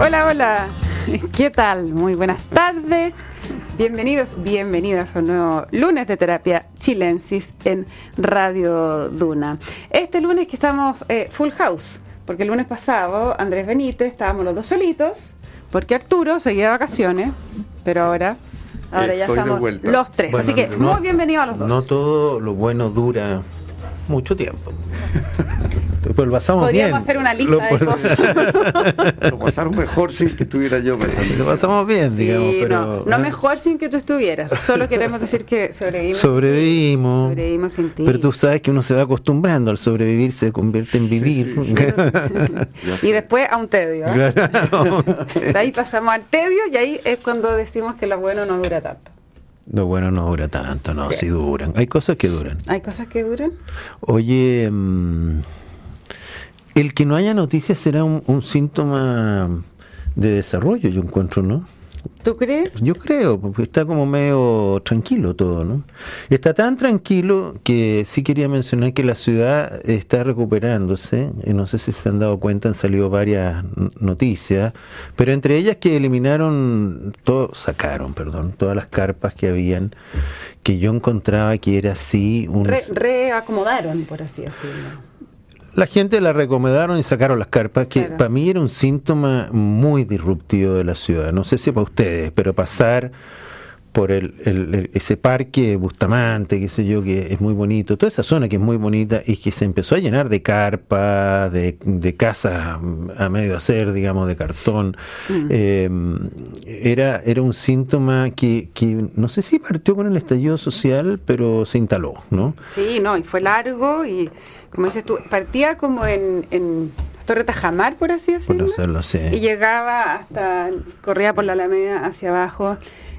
Hola, hola. ¿Qué tal? Muy buenas tardes. Bienvenidos, bienvenidas a un nuevo lunes de terapia chilensis en Radio Duna. Este lunes que estamos eh, full house, porque el lunes pasado Andrés Benítez estábamos los dos solitos, porque Arturo seguía de vacaciones, pero ahora, ahora ya Estoy estamos los tres. Bueno, Así que no- muy bienvenidos a los dos. No todo lo bueno dura mucho tiempo. Pues lo pasamos Podríamos bien. hacer una lista Lo- de cosas. Lo pasaron mejor sin que estuviera yo. pensando. Lo pasamos bien, digamos, pero no, no mejor sin que tú estuvieras. Solo queremos decir que sobrevivimos. sobrevivimos. Sobrevivimos sin ti. Pero tú sabes que uno se va acostumbrando al sobrevivir, se convierte en vivir. Y después a un tedio. ¿eh? Claro. De ahí pasamos al tedio y ahí es cuando decimos que lo bueno no dura tanto. Lo bueno no dura tanto, no, Sí. sí duran. Hay cosas que duran. ¿Hay cosas que duran? Oye, mm, el que no haya noticias será un, un síntoma de desarrollo, yo encuentro, ¿no? ¿Tú crees? Yo creo, porque está como medio tranquilo todo, ¿no? Está tan tranquilo que sí quería mencionar que la ciudad está recuperándose. y No sé si se han dado cuenta, han salido varias noticias, pero entre ellas que eliminaron, todo, sacaron, perdón, todas las carpas que habían, que yo encontraba que era así un... Re- reacomodaron, por así decirlo. La gente la recomendaron y sacaron las carpas, que Claro. para mí era un síntoma muy disruptivo de la ciudad. No sé si para ustedes, pero pasar por el, ese parque Bustamante, qué sé yo, que es muy bonito, toda esa zona que es muy bonita y que se empezó a llenar de carpas, de, de casas a medio hacer, digamos, de cartón, eh, era, era un síntoma que, que no sé si partió con el estallido social, pero se instaló, ¿no? Sí, no, y fue largo y, como dices tú, partía como en, en Torre Tajamar, por así Por decirlo. hacerlo. Y llegaba hasta, corría por la Alameda hacia abajo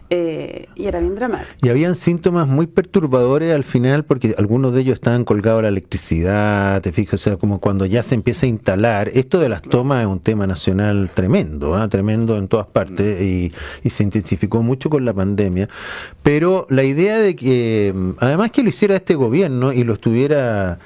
eh, y era bien dramático. Y habían síntomas muy perturbadores al final porque algunos de ellos estaban colgados a la electricidad, te fijas, o sea, como cuando ya se empieza a instalar. Esto de las tomas es un tema nacional tremendo, ¿ah? tremendo en todas partes y, y se intensificó mucho con la pandemia. Pero la idea de que, mm, además que lo hiciera este gobierno y lo estuviera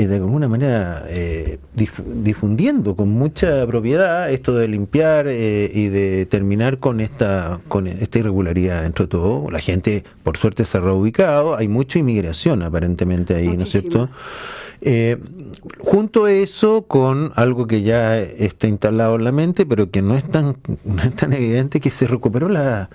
eh, de alguna manera eh, difu- difundiendo con mucha propiedad esto de limpiar eh, y de terminar con esta con esta irregularidad dentro de todo. La gente, por suerte, se ha reubicado. Hay mucha inmigración aparentemente ahí, ¿no es cierto? Eh, junto a eso, con algo que ya está instalado en la mente, pero que no es tan, no es tan evidente, que se recuperó la,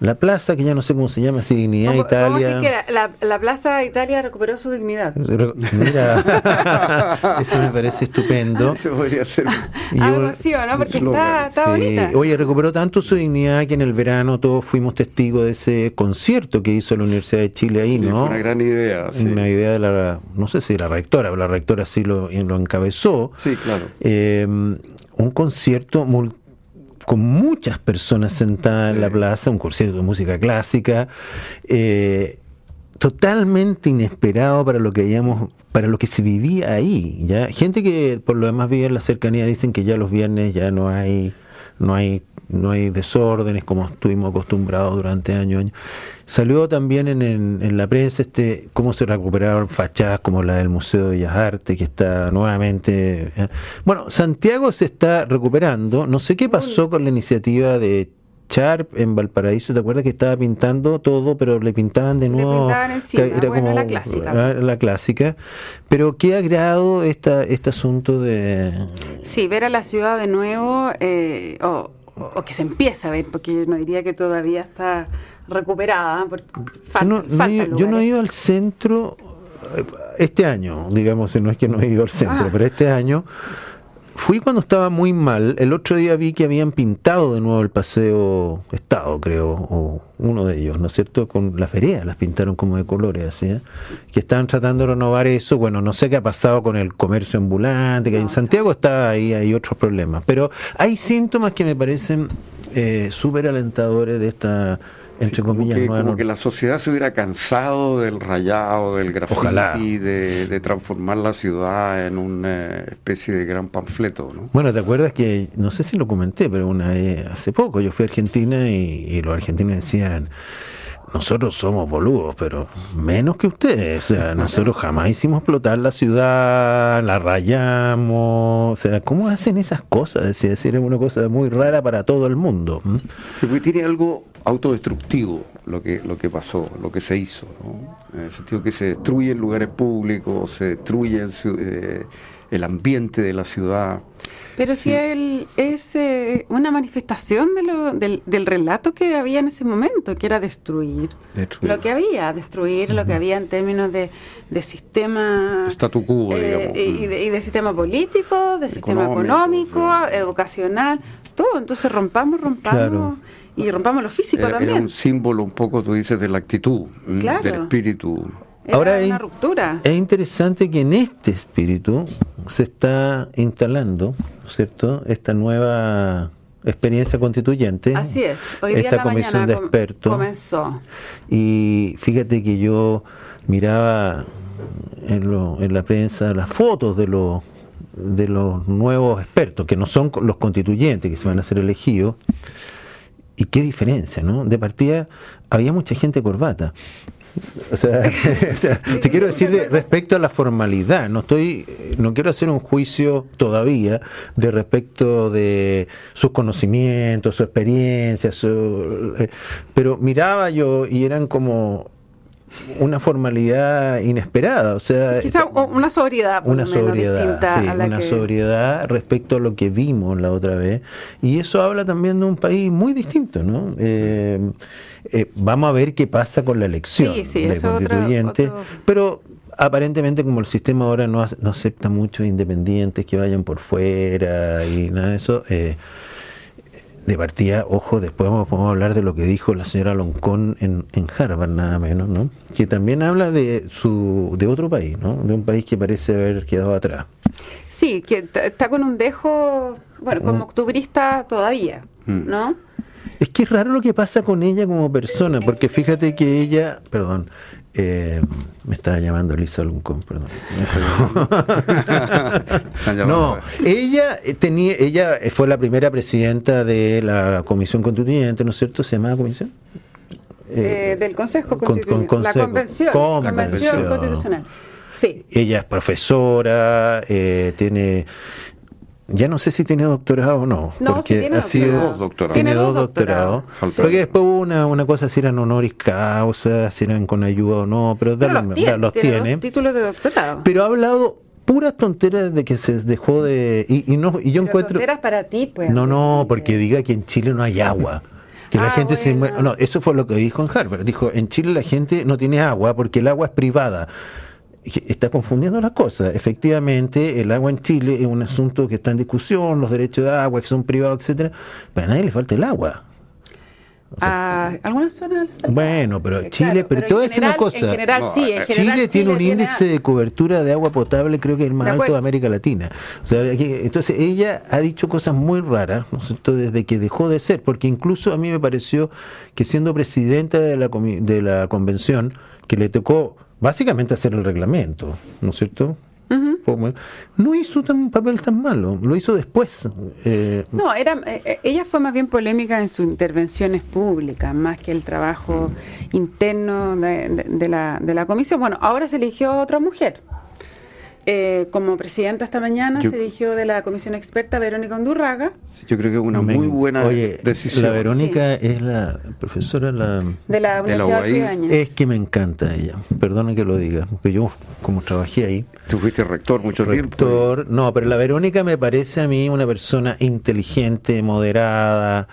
la plaza, que ya no sé cómo se llama, si Dignidad ¿Cómo, Italia. que la, la- la Plaza Italia recuperó su dignidad? Re- Mira, eso me parece estupendo. Eso podría ser. Y Algo así, ¿o ¿no? Porque está, está Sí. bonita. Oye, recuperó tanto su dignidad que en el verano todos fuimos testigos de ese concierto que hizo la Universidad de Chile ahí, Sí, ¿no? fue una gran idea. Sí, Una idea de la, no sé si la rectora, pero la rectora sí lo, lo encabezó. Sí, claro. Eh, un concierto mul- con muchas personas sentadas en la plaza, un concierto de música clásica, eh, totalmente inesperado para lo que habíamos, para lo que se vivía ahí. Ya gente que por lo demás vive en la cercanía dicen que ya los viernes ya no hay, no hay, no hay desórdenes como estuvimos acostumbrados durante años. años. Salió también en, en- en la prensa este cómo se recuperaron fachadas como la del Museo de Bellas Artes, que está nuevamente. eh. Bueno, Santiago se está recuperando. No sé qué pasó con la iniciativa de Sharp en Valparaíso. ¿Te acuerdas que estaba pintando todo, pero le pintaban de Le nuevo? pintaban encima, que bueno, la clásica. La, la clásica. Pero qué agrado esta, este asunto de. Sí, ver a la ciudad de nuevo, eh, o, o que se empieza a ver, porque no diría que todavía está recuperada, porque falta, yo no, no he faltan ido- yo no he ido al centro eh, este año, digamos, no es que no he ido al centro, Ah. pero este año fui cuando estaba muy mal. El otro día vi que habían pintado de nuevo el paseo Estado, creo, o uno de ellos, ¿no es cierto? Con la feria, las pintaron como de colores, así, ¿eh? que estaban tratando de renovar eso. Bueno, no sé qué ha pasado con el comercio ambulante, que en Santiago está ahí, hay otros problemas, pero hay síntomas que me parecen eh, súper alentadores de esta, entre Sí, como comillas, que, como que la sociedad se hubiera cansado del rayado, del graffiti, de, de transformar la ciudad en una especie de gran panfleto, ¿no? Bueno, ¿te acuerdas que, no sé si lo comenté, pero una vez, hace poco yo fui a Argentina y, y los argentinos decían, nosotros somos boludos, pero menos que ustedes. O sea, nosotros jamás hicimos explotar la ciudad, la rayamos. O sea, ¿cómo hacen esas cosas? Es decir, es una cosa muy rara para todo el mundo. porque tiene algo autodestructivo lo que, lo que pasó, lo que se hizo. ¿no? En el sentido que se destruyen lugares públicos, se destruye eh, el ambiente de la ciudad. Pero si él es eh, una manifestación de lo, del, del, relato que había en ese momento, que era destruir, lo que había, destruir lo que había en términos de, de sistema... Statu quo, eh, y, de, y, de, sistema político, de sistema económico, educacional, todo. Entonces rompamos, rompamos. Y rompamos lo físico también. Era un símbolo un poco, tú dices, de la actitud, del espíritu. Ahora una ruptura. es interesante que en este espíritu se está instalando, ¿cierto? Esta nueva experiencia constituyente. Así es. Hoy día esta comisión de expertos comenzó. Y fíjate que yo miraba en, lo, en la prensa las fotos de los de los nuevos expertos, que no son los constituyentes que se van a ser elegidos. Y qué diferencia, ¿no? De partida había mucha gente corbata. O sea, te quiero decir respecto a la formalidad, no estoy, no quiero hacer un juicio todavía de respecto de sus conocimientos, su experiencia, eh, pero miraba yo y eran como una formalidad inesperada, o sea, quizá una sobriedad, una sobriedad, sí, una sobriedad respecto a lo que vimos la otra vez, y eso habla también de un país muy distinto, ¿no? Eh, eh, vamos a ver qué pasa con la elección de constituyente, pero aparentemente como el sistema ahora no, no, acepta muchos independientes que vayan por fuera y nada de eso, eh, de partida, ojo, después vamos, a hablar de lo que dijo la señora Loncón en, en Harvard, nada menos, ¿no? Que también habla de su de otro país, ¿no? De un país que parece haber quedado atrás. Sí, que está con un dejo, bueno, como mm. octubrista todavía, mm. ¿no? Es que es raro lo que pasa con ella como persona, porque fíjate que ella, perdón, eh, me estaba llamando Lisa Luncón, perdón. no, ella eh, tenía, ella fue la primera presidenta de la Comisión Constituyente, ¿no es cierto? ¿Se llamaba comisión? Eh, del Consejo Constitucional. la convención, convención, Constitucional. Sí. Ella es profesora, tiene ya no sé si tiene doctorado o no, porque tiene ha sido dos doctorados. tiene dos doctorados, porque después hubo una, una cosa si eran honoris causa, si eran con ayuda o no, pero, pero los tiene, los tiene. títulos de doctorado. Pero ha hablado puras tonteras de que se dejó de y, y no y yo encuentro tonteras para ti, pues. No, no, porque diga que en Chile no hay agua. Que la ah, gente se no, eso fue lo que dijo en Harvard. Dijo, en Chile la gente no tiene agua porque el agua es privada está confundiendo las cosas. Efectivamente, el agua en Chile es un asunto que está en discusión, los derechos de agua que son privados, etcétera, pero a nadie le falta el agua. a algunas zonas. Bueno, pero eh, Chile, pero, voy a decir una cosa. En general, sí, en Chile, tiene un índice de cobertura de agua potable, creo que es el más alto de América Latina. O sea, entonces ella ha dicho cosas muy raras, ¿no es cierto? Desde que dejó de ser, porque incluso a mí me pareció que siendo presidenta de la, de la convención, que le tocó básicamente hacer el reglamento, ¿no es cierto? No hizo un papel tan malo, lo hizo después. Eh, no, era, eh, eh, ella fue más bien polémica en sus intervenciones públicas, más que el trabajo interno de, la, de la comisión. Bueno, ahora se eligió otra mujer. Eh, como presidenta esta mañana se eligió de la comisión experta Verónica Undurraga. Yo creo que es una muy buena decisión. La Verónica es la profesora la, de la Universidad de Es que me encanta ella, perdona que lo diga, porque yo como trabajé ahí. Tú fuiste rector mucho rector, tiempo. No, pero la Verónica me parece a mí una persona inteligente, moderada,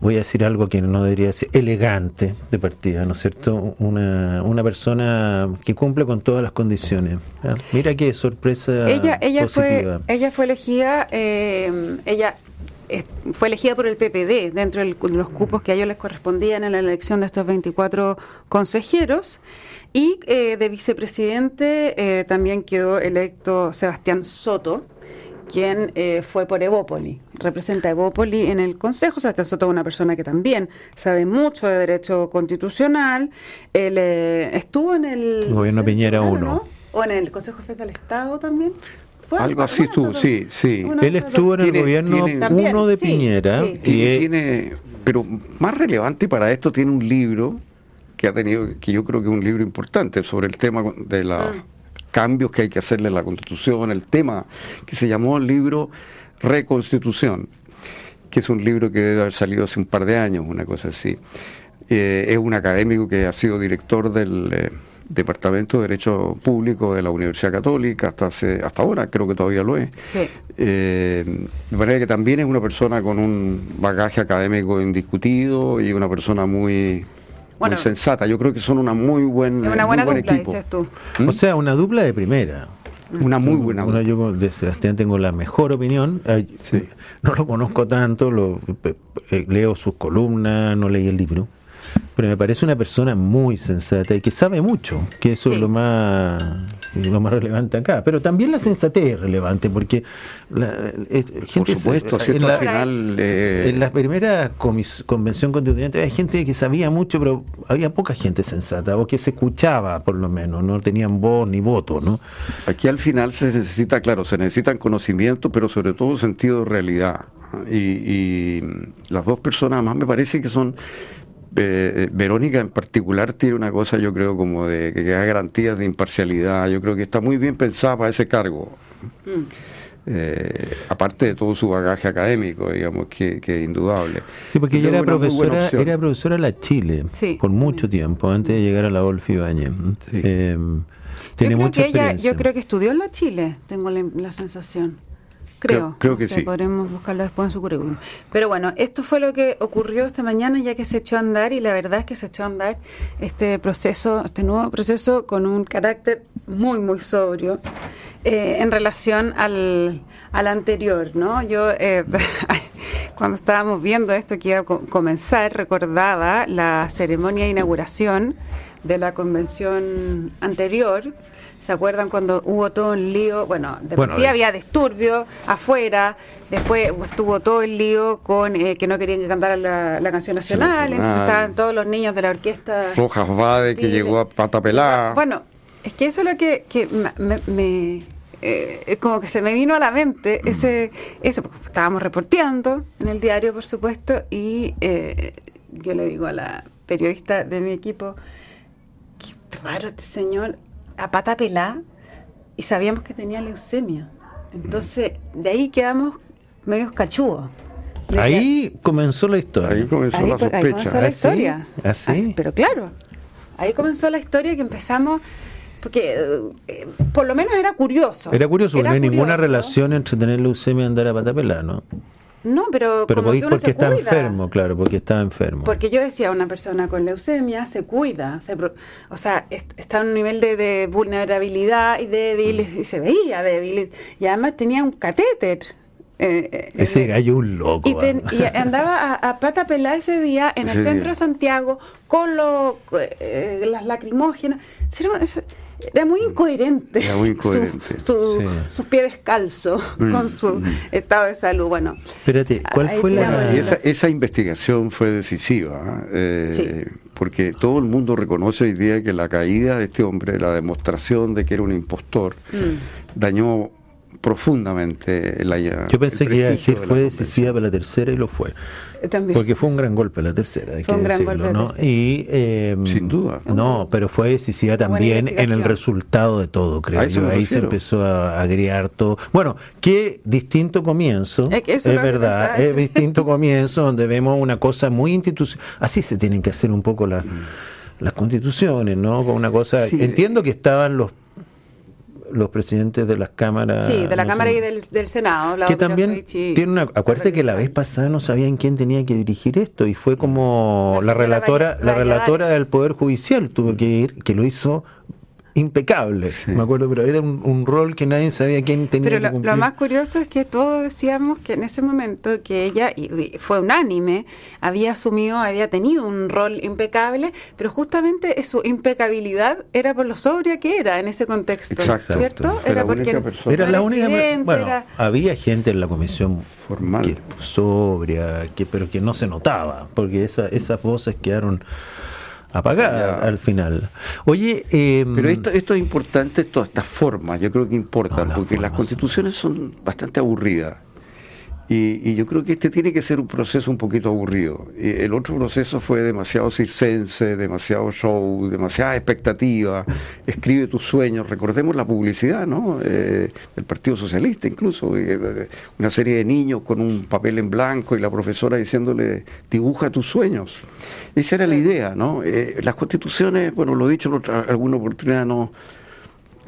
voy a decir algo que no debería ser elegante de partida, ¿no es cierto? Una, una persona que cumple con todas las condiciones. Ah, mira qué sorpresa ella, ella Fue, ella fue elegida, eh, ella eh, fue elegida por el PPD dentro de los cupos que a ellos les correspondían en la elección de estos 24 consejeros. Y eh, de vicepresidente también quedó electo Sebastián Soto, quien eh, fue por Evópoli, representa a Evópoli en el Consejo. O sea, Soto es una persona que también sabe mucho de derecho constitucional. Él eh, estuvo en el. Gobierno Piñera 1. O en el Consejo Federal del Estado también. Algo así estuvo, sí, sí. Él estuvo en el gobierno 1 de Piñera. Y tiene, pero más relevante para esto, tiene un libro que ha tenido, que yo creo que es un libro importante sobre el tema de los Mm. Cambios que hay que hacerle a la Constitución, el tema que se llamó el libro Reconstitución, que es un libro que debe haber salido hace un par de años, una cosa así. Eh, es un académico que ha sido director del eh, Departamento de Derecho Público de la Universidad Católica hasta hace, hasta ahora, creo que todavía lo es. Sí. Eh, de manera que también es una persona con un bagaje académico indiscutido y una persona muy, Bueno, muy sensata. Yo creo que son una muy buen, Es una muy buena buen dupla, equipo. dices tú. ¿Mm? O sea, una dupla de primera. Una muy buena Una, dupla. yo de Sebastián tengo la mejor opinión. Ay, Sí. No lo conozco tanto, lo, eh, leo sus columnas, no leí el libro. Pero me parece una persona muy sensata y que sabe mucho, que eso Sí. es lo más, lo más relevante acá. Pero también la sensatez es relevante, porque la, Por gente se- supuesto, en la- al final... eh, en la primera comis- convención constituyente había gente que sabía mucho, pero había poca gente sensata, o que se escuchaba por lo menos, no tenían voz ni voto, ¿no? Aquí al final se necesita, claro, se necesitan conocimiento, pero sobre todo sentido de realidad. Y, y las dos personas más me parece que son, eh, eh, Verónica en particular tiene una cosa yo creo como de que da garantías de imparcialidad, yo creo que está muy bien pensada para ese cargo. Mm. Eh, aparte de todo su bagaje académico, digamos, que, que es indudable. Sí, porque ella era profesora, era profesora de la Chile Sí, por mucho también. tiempo, antes de llegar a la Wolf Ibáñez. Sí. Eh, tiene yo creo mucha que ella, experiencia. yo creo que estudió en la Chile, tengo la, la sensación. Creo, Creo- creo no que sí. Podremos buscarlo después en su currículum. Pero bueno, esto fue lo que ocurrió esta mañana ya que se echó a andar y la verdad es que se echó a andar este proceso, este nuevo proceso con un carácter muy, muy sobrio eh, en relación al, al anterior, ¿no? Yo eh, cuando estábamos viendo esto que iba a co- comenzar recordaba la ceremonia de inauguración de la convención anterior. ¿Se acuerdan cuando hubo todo un lío? Bueno, de Bueno, partida había disturbio afuera, después estuvo todo el lío con eh, que no querían que cantara la, la canción nacional, entonces estaban todos los niños de la orquesta. Rojas Bade, que llegó a pata pelada. Bueno, es que eso es lo que, que me, eh, como que se me vino a la mente, Mm. ese, eso, porque estábamos reporteando en el diario, por supuesto, y eh, yo le digo a la periodista de mi equipo, qué raro este señor, a pata pelá, y sabíamos que tenía leucemia. Entonces, de ahí quedamos medios cachudos. Ahí comenzó la historia. Ahí comenzó Ahí, la co- ahí sospecha. comenzó la ¿Ah, sí? historia. ¿Ah, sí? Así, pero claro, ahí comenzó la historia que empezamos, porque eh, por lo menos era curioso. Era curioso, porque no hay ninguna relación entre tener leucemia y andar a pata pelada, ¿no? No, pero, Pero como que uno porque se está cuida. enfermo, claro, porque está enfermo. Porque yo decía, una persona con leucemia se cuida, se o sea, est- está en un nivel de, de vulnerabilidad y débil, y se veía débil, y además tenía un catéter. eh, eh, Ese gallo un loco. Y, ten- y andaba a, a pata pelada ese día en el centro de Santiago con lo, eh, las lacrimógenas. Era, muy incoherente. Era muy su- incoherente. su- Sí. Sus pies descalzos Mm, con su mm. estado de salud. Bueno, Espérate, ¿cuál fue la...? Y esa, esa investigación fue decisiva, ¿eh? Sí. porque todo el mundo reconoce hoy día que la caída de este hombre, la demostración de que era un impostor, mm. dañó profundamente la Yo pensé el que iba a decir de fue decisiva para la tercera y lo fue. también. Porque fue un gran golpe la tercera, hay Fue que un gran decirlo, golpe ¿no? tercera. Y, eh, Sin duda. No, pero fue decisiva también en el resultado de todo, creo yo. Ahí se empezó a agregar todo. Bueno, qué distinto comienzo. Es que eso es lo que verdad, es distinto comienzo donde vemos una cosa muy institucional. Así se tienen que hacer un poco las, las constituciones, ¿no? Con una cosa. Sí. Entiendo que estaban los los presidentes de las cámaras. Sí, de la no Cámara sé, y del, del Senado. que también tiene una acuérdate que la vez pasada no sabían quién tenía que dirigir esto y fue como La relatora la relatora del poder judicial tuvo que ir que lo hizo impecable me acuerdo pero era un, un rol que nadie sabía quién tenía Pero que lo, cumplir lo más curioso es que todos decíamos que en ese momento que ella, y y fue unánime, había asumido, había tenido un rol impecable, pero justamente su impecabilidad era por lo sobria que era en ese contexto, Exacto. ¿cierto? Fue la única persona. era la única estridente, bueno era- había gente en la comisión Formal. que sobria que pero que no se notaba porque esa, esas voces quedaron apagadas Ya. al final oye eh, Pero esto, esto es importante, todas estas formas, yo creo que importan, No, porque las constituciones son bastante aburridas. Y, yo creo que este tiene que ser un proceso un poquito aburrido. el otro proceso fue demasiado circense, demasiado show, demasiada expectativa. Escribe tus sueños. Recordemos la publicidad, ¿no? Eh, del Partido Socialista, incluso. Eh, una serie de niños con un papel en blanco y la profesora diciéndole, dibuja tus sueños. Esa era la idea, ¿no? Eh, las constituciones, bueno, lo he dicho en alguna oportunidad, no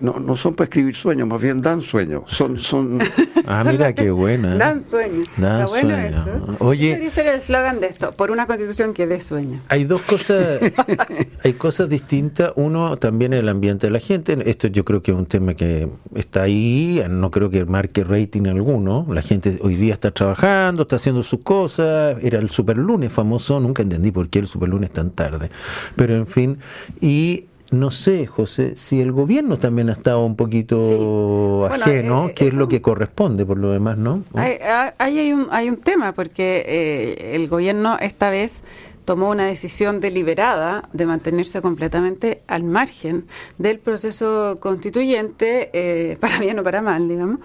no, no son para escribir sueños, más bien dan sueños. Son, son... Ah, mira qué buena. Dan sueños. Dan sueños. Oye, Ese ser el eslogan de esto, por una constitución que dé sueño. Hay dos cosas, hay cosas distintas. Uno, también el ambiente de la gente. Esto yo creo que es un tema que está ahí, no creo que marque rating alguno. La gente hoy día está trabajando, está haciendo sus cosas. Era el superlunes famoso, nunca entendí por qué el superlunes tan tarde. Pero en fin, y no sé, José, si el gobierno también ha estado un poquito ajeno, eh, que es lo que corresponde por lo demás, ¿no? Ahí hay, un, hay un tema, porque eh, el gobierno esta vez tomó una decisión deliberada de mantenerse completamente al margen del proceso constituyente, eh, para bien o para mal, digamos.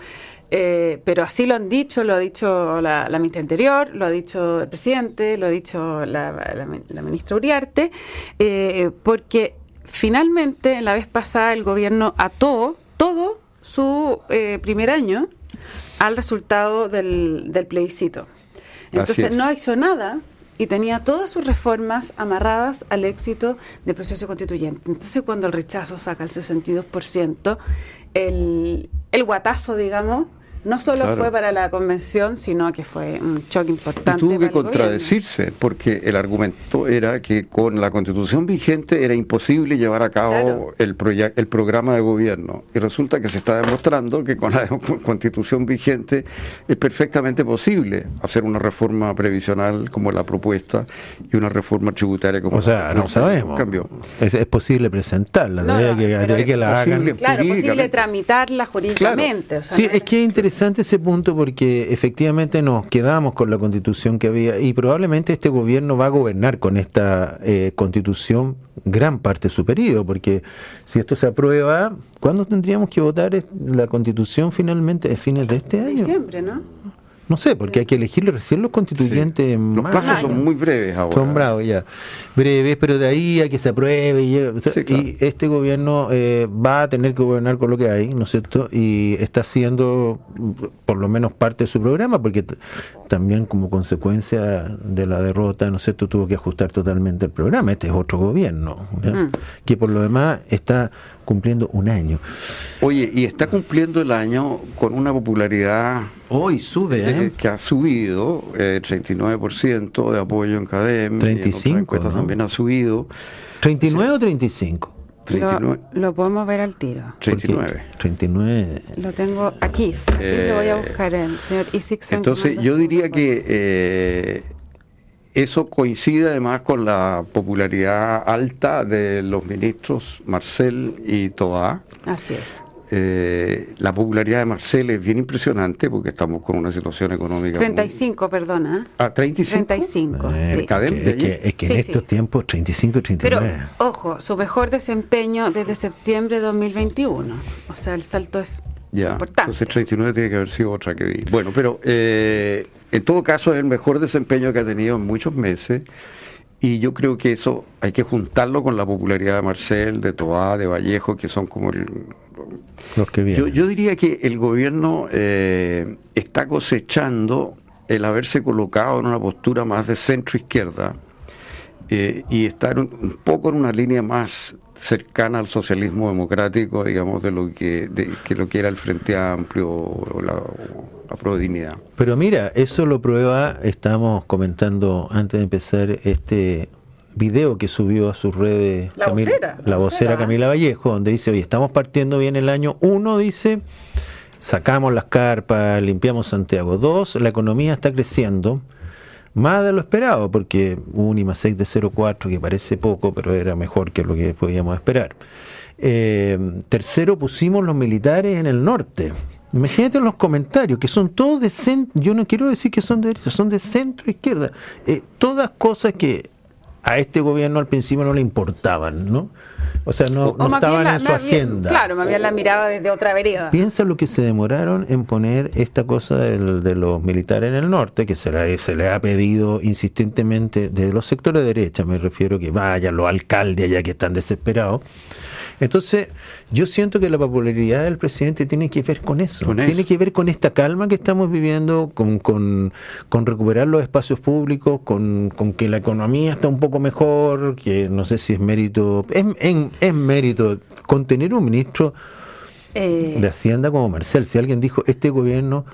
pero así lo han dicho, lo ha dicho la, la ministra anterior, lo ha dicho el presidente, lo ha dicho la, la ministra Uriarte, porque finalmente, la vez pasada, el gobierno ató todo su eh, primer año al resultado del, plebiscito. Entonces no hizo nada y tenía todas sus reformas amarradas al éxito del proceso constituyente. Entonces cuando el rechazo saca el 62%, el, el guatazo, digamos, no solo fue para la convención, sino que fue un choque importante. tuvo que contradecirse, porque el argumento era que con la constitución vigente era imposible llevar a cabo el, el programa de gobierno. Y resulta que se está demostrando que con la constitución vigente es perfectamente posible hacer una reforma previsional como la propuesta y una reforma tributaria como o sea, no sabemos. Cambio. Es, posible presentarla, que, la hagan. Claro, es posible tramitarla jurídicamente. sí, es que es interesante interesante ese punto porque efectivamente nos quedamos con la constitución que había y probablemente este gobierno va a gobernar con esta eh, constitución gran parte de su periodo, porque si esto se aprueba, ¿cuándo tendríamos que votar la constitución finalmente? ¿Es fines de este año? Diciembre, ¿no? No sé, porque hay que elegirlo recién los constituyentes. Los plazos son muy breves ahora. Son bravos ya. Breves, pero de ahí a que se apruebe. Y, este gobierno eh, va a tener que gobernar con lo que hay, ¿no es cierto? Y está haciendo por lo menos parte de su programa, porque también como consecuencia de la derrota, ¿no es cierto?, tuvo que ajustar totalmente el programa. Este es otro gobierno, mm. que por lo demás está cumpliendo un año. Oye, y está cumpliendo el año con una popularidad... Hoy sube, ¿eh? Que ha subido, eh, 39% de apoyo en cadena. 35, también ha subido. ¿39 o 35? 39. Lo, podemos ver al tiro. 39. 39. Lo tengo aquí. y lo voy a buscar el señor Isixon. Entonces, yo diría que eh, eso coincide además con la popularidad alta de los ministros Marcel y Toa. Así es. Eh, la popularidad de Marcel es bien impresionante porque estamos con una situación económica. 35, perdona. Ah, 35. 35. Eh, es, que, en estos tiempos 35 y 39. Pero, ojo, su mejor desempeño desde septiembre de 2021. O sea, el salto es ya, importante. Entonces 39 tiene que haber sido otra que vi. Bueno, pero eh, en todo caso es el mejor desempeño que ha tenido en muchos meses y yo creo que eso hay que juntarlo con la popularidad de Marcel, de Toá, de Vallejo, que son como el... Los que vienen. Yo, diría que el gobierno eh, está cosechando el haberse colocado en una postura más de centro izquierda eh, y estar un, poco en una línea más cercana al socialismo democrático, digamos, de lo que, de, que lo que era el Frente Amplio o la, la. Pero mira, eso lo prueba, estamos comentando antes de empezar este video que subió a sus redes la vocera, la, vocera, Camila Vallejo, donde dice, oye, estamos partiendo bien el año uno, dice, sacamos las carpas, limpiamos Santiago. Dos, la economía está creciendo más de lo esperado, porque un IMA 6 de 0,4 que parece poco, pero era mejor que lo que podíamos esperar. Eh, tercero, pusimos los militares en el norte. Imagínate los comentarios, que son todos de centro, yo no quiero decir que son de derecha, son de centro izquierda. Eh, todas cosas que a este gobierno al principio no le importaban, ¿no? O sea, no, no estaban en su agenda. claro, más bien la miraba desde otra vereda. Piensa lo que se demoraron en poner esta cosa de los militares en el norte, que se le, se le ha pedido insistentemente desde los sectores de derecha, me refiero que vayan los alcaldes allá que están desesperados. Entonces, yo siento que la popularidad del presidente tiene que ver con eso, tiene que ver con esta calma que estamos viviendo, con, con, recuperar los espacios públicos, con, con, que la economía está un poco mejor, que no sé si es mérito, es, es mérito contener un ministro eh. de Hacienda como Marcel. Si alguien dijo, este gobierno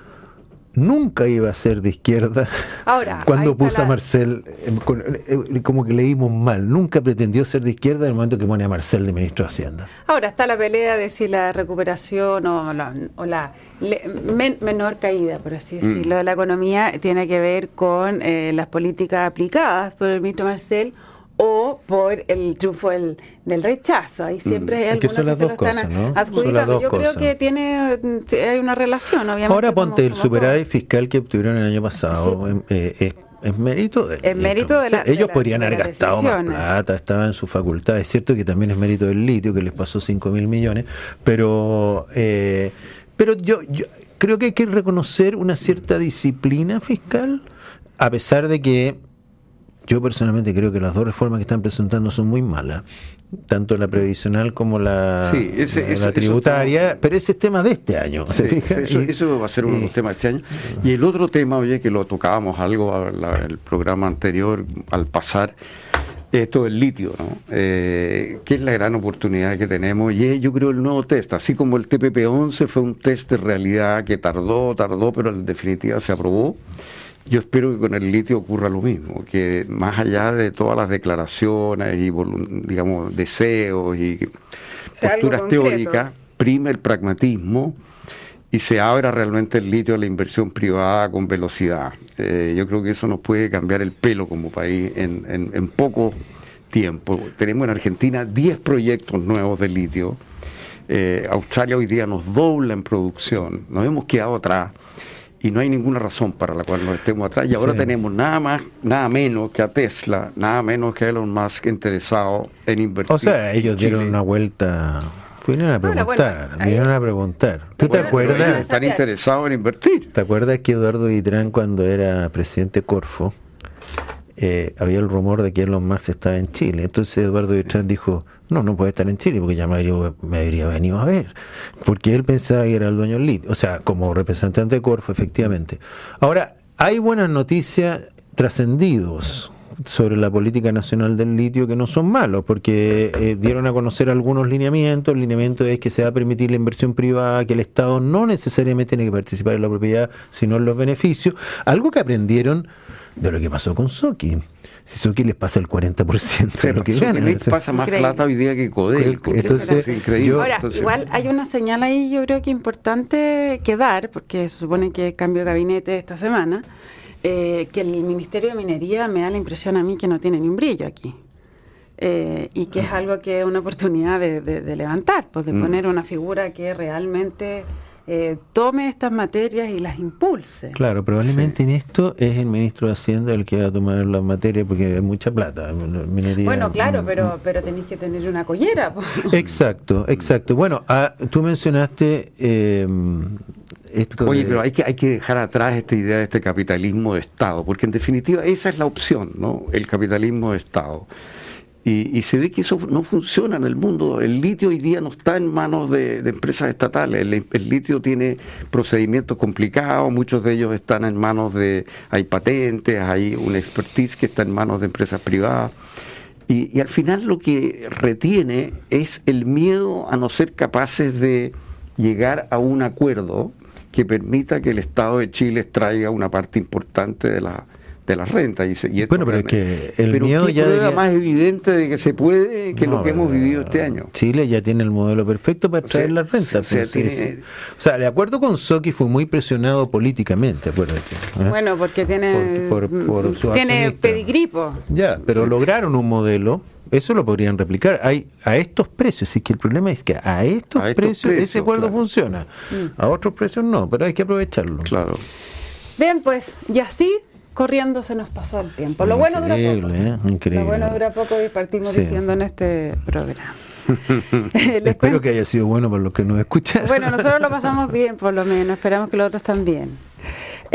nunca iba a ser de izquierda Ahora, cuando puso a Marcel, eh, eh, como que leímos mal, nunca pretendió ser de izquierda en el momento que pone a Marcel de ministro de Hacienda. Ahora está la pelea de si la recuperación o la, menor caída, por así mm. decirlo, de la economía tiene que ver con eh, las políticas aplicadas por el ministro Marcel o por el triunfo del, rechazo. Ahí siempre hay algunos que, se lo están adjudicando. Yo creo que tiene hay una relación, obviamente. Ahora ponte el superávit fiscal que obtuvieron el año pasado. Em, eh, es, mérito del es mérito de la, Ellos podrían haber gastado más plata, estaba en su facultad. Es cierto que también es mérito del litio, que les pasó 5 mil millones, pero, eh, pero yo, yo creo que hay que reconocer una cierta disciplina fiscal, a pesar de que yo personalmente creo que las dos reformas que están presentando son muy malas, tanto la previsional como la, la tributaria, pero ese es tema de este año. eso, va a ser uno de los temas de este año. Y el otro tema, oye, que lo tocábamos algo en el programa anterior al pasar, es todo el litio, ¿no? Eh, que es la gran oportunidad que tenemos y yo creo el nuevo test, así como el TPP-11 fue un test de realidad que tardó, tardó, pero en definitiva se aprobó. Yo espero que con el litio ocurra lo mismo, que más allá de todas las declaraciones y, digamos, deseos y posturas teóricas, prime el pragmatismo y se abra realmente el litio a la inversión privada con velocidad. Eh, yo creo que eso nos puede cambiar el pelo como país en, en poco tiempo. Tenemos en Argentina 10 proyectos nuevos de litio. Eh, Australia hoy día nos dobla en producción, nos hemos quedado atrás y no hay ninguna razón para la cual nos estemos atrás. Y ahora tenemos nada más, nada menos que a Tesla, nada menos que a Elon Musk interesado en invertir. O sea, ellos dieron una vuelta. Vinieron a preguntar, vinieron a preguntar. ¿Tú te acuerdas? Están interesados en invertir. ¿Te acuerdas que Eduardo Vitrán cuando era presidente Corfo eh, había el rumor de que Elon Musk estaba en Chile? Entonces Eduardo Vitrán dijo, no, no puede estar en Chile porque ya me habría, venido a ver. Porque él pensaba que era el dueño del litio. O sea, como representante de Corfo, efectivamente. Ahora, hay buenas noticias trascendidos sobre la política nacional del litio que no son malos, porque eh, dieron a conocer algunos lineamientos. El lineamiento es que se va a permitir la inversión privada, que el Estado no necesariamente tiene que participar en la propiedad, sino en los beneficios. Algo que aprendieron de lo que pasó con Soki. Si Soki les pasa el 40% de lo que ganan. les pasa más plata hoy día que Codelco. Entonces, increíble. Ahora, igual hay una señal ahí yo creo que importante que dar, porque se supone que cambio de gabinete esta semana, eh, que el Ministerio de Minería me da la impresión a mí que no tiene ni un brillo aquí. Eh, y que es ah. algo que es una oportunidad de, levantar, pues de mm. poner una figura que realmente eh, tome estas materias y las impulse. Claro, probablemente en esto es el ministro de Hacienda el que va a tomar las materias porque hay mucha plata. bueno, claro, pero, pero tenéis que tener una collera. Exacto, exacto. Bueno, ah, tú mencionaste... Eh, esto Oye, pero hay que, hay que dejar atrás esta idea de este capitalismo de Estado, porque en definitiva esa es la opción, ¿no? El capitalismo de Estado. Y, se ve que eso no funciona en el mundo. El litio hoy día no está en manos de, empresas estatales. El, litio tiene procedimientos complicados, muchos de ellos están en manos de, hay patentes, hay una expertise que está en manos de empresas privadas. Y, y al final lo que retiene es el miedo a no ser capaces de llegar a un acuerdo que permita que el Estado de Chile traiga una parte importante de la de la renta. Y, y bueno, pero es que el miedo ya prueba más evidente de que se puede que lo que hemos vivido este año. Chile ya tiene el modelo perfecto para traer la renta. O sea, pues, o sea, de acuerdo con Soki fue muy presionado políticamente, acuérdate. ¿eh? Bueno, porque tiene, por, tiene pedigripo. Ya, pero lograron un modelo eso lo podrían replicar. Hay a estos precios, y que el problema es que a estos, precios, ese acuerdo funciona. Mm. A otros precios no, pero hay que aprovecharlo. Claro. Bien, pues, y así corriendo se nos pasó el tiempo. Lo bueno dura poco. ¿eh? Lo bueno dura poco y partimos diciendo en este programa. Espero que haya sido bueno por los que nos escuchan. Bueno, nosotros lo pasamos bien, por lo menos. Esperamos que los otros también.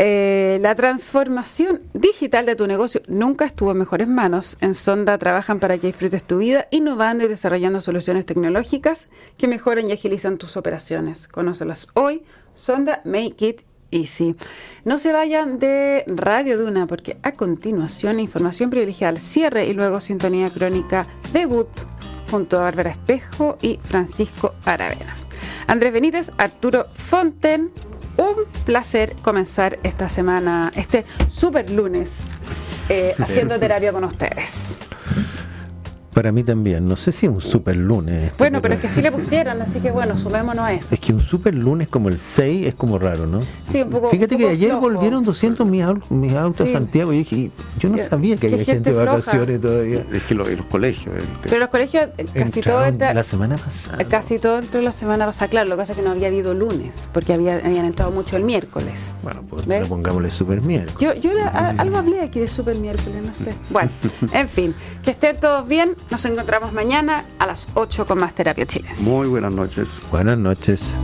Eh, la transformación digital de tu negocio nunca estuvo en mejores manos. En Sonda trabajan para que disfrutes tu vida, innovando y desarrollando soluciones tecnológicas que mejoran y agilizan tus operaciones. Conócelas hoy. Sonda Make It Easy. No se vayan de Radio Duna porque a continuación información privilegiada al cierre y luego sintonía crónica debut junto a Bárbara Espejo y Francisco Aravena. Andrés Benítez, Arturo Fonten, un placer comenzar esta semana, este super lunes, eh, haciendo terapia con ustedes. Para mí también. No sé si es un super lunes. Bueno, pero es que así le pusieron, así que bueno, sumémonos a eso. Es que un super lunes como el 6 es como raro, ¿no? Sí, un poco. Fíjate un que ayer flojo. volvieron 200 mis, au- mis autos Sí. a Santiago y dije, yo no sabía que había gente gente de floja. vacaciones todavía. Es que los colegios. Pero los colegios eh, casi todo entra, la semana pasada. casi todo entró la semana pasada. Claro, lo que pasa es que no había habido lunes, porque había, habían entrado mucho el miércoles. Bueno, pues pongámosle super miércoles. Yo, yo le- a- algo hablé aquí de super miércoles, no sé. Bueno, en fin, que estén todos bien. Nos encontramos mañana a las 8 con más Terapia Chiles. Muy buenas noches. Buenas noches.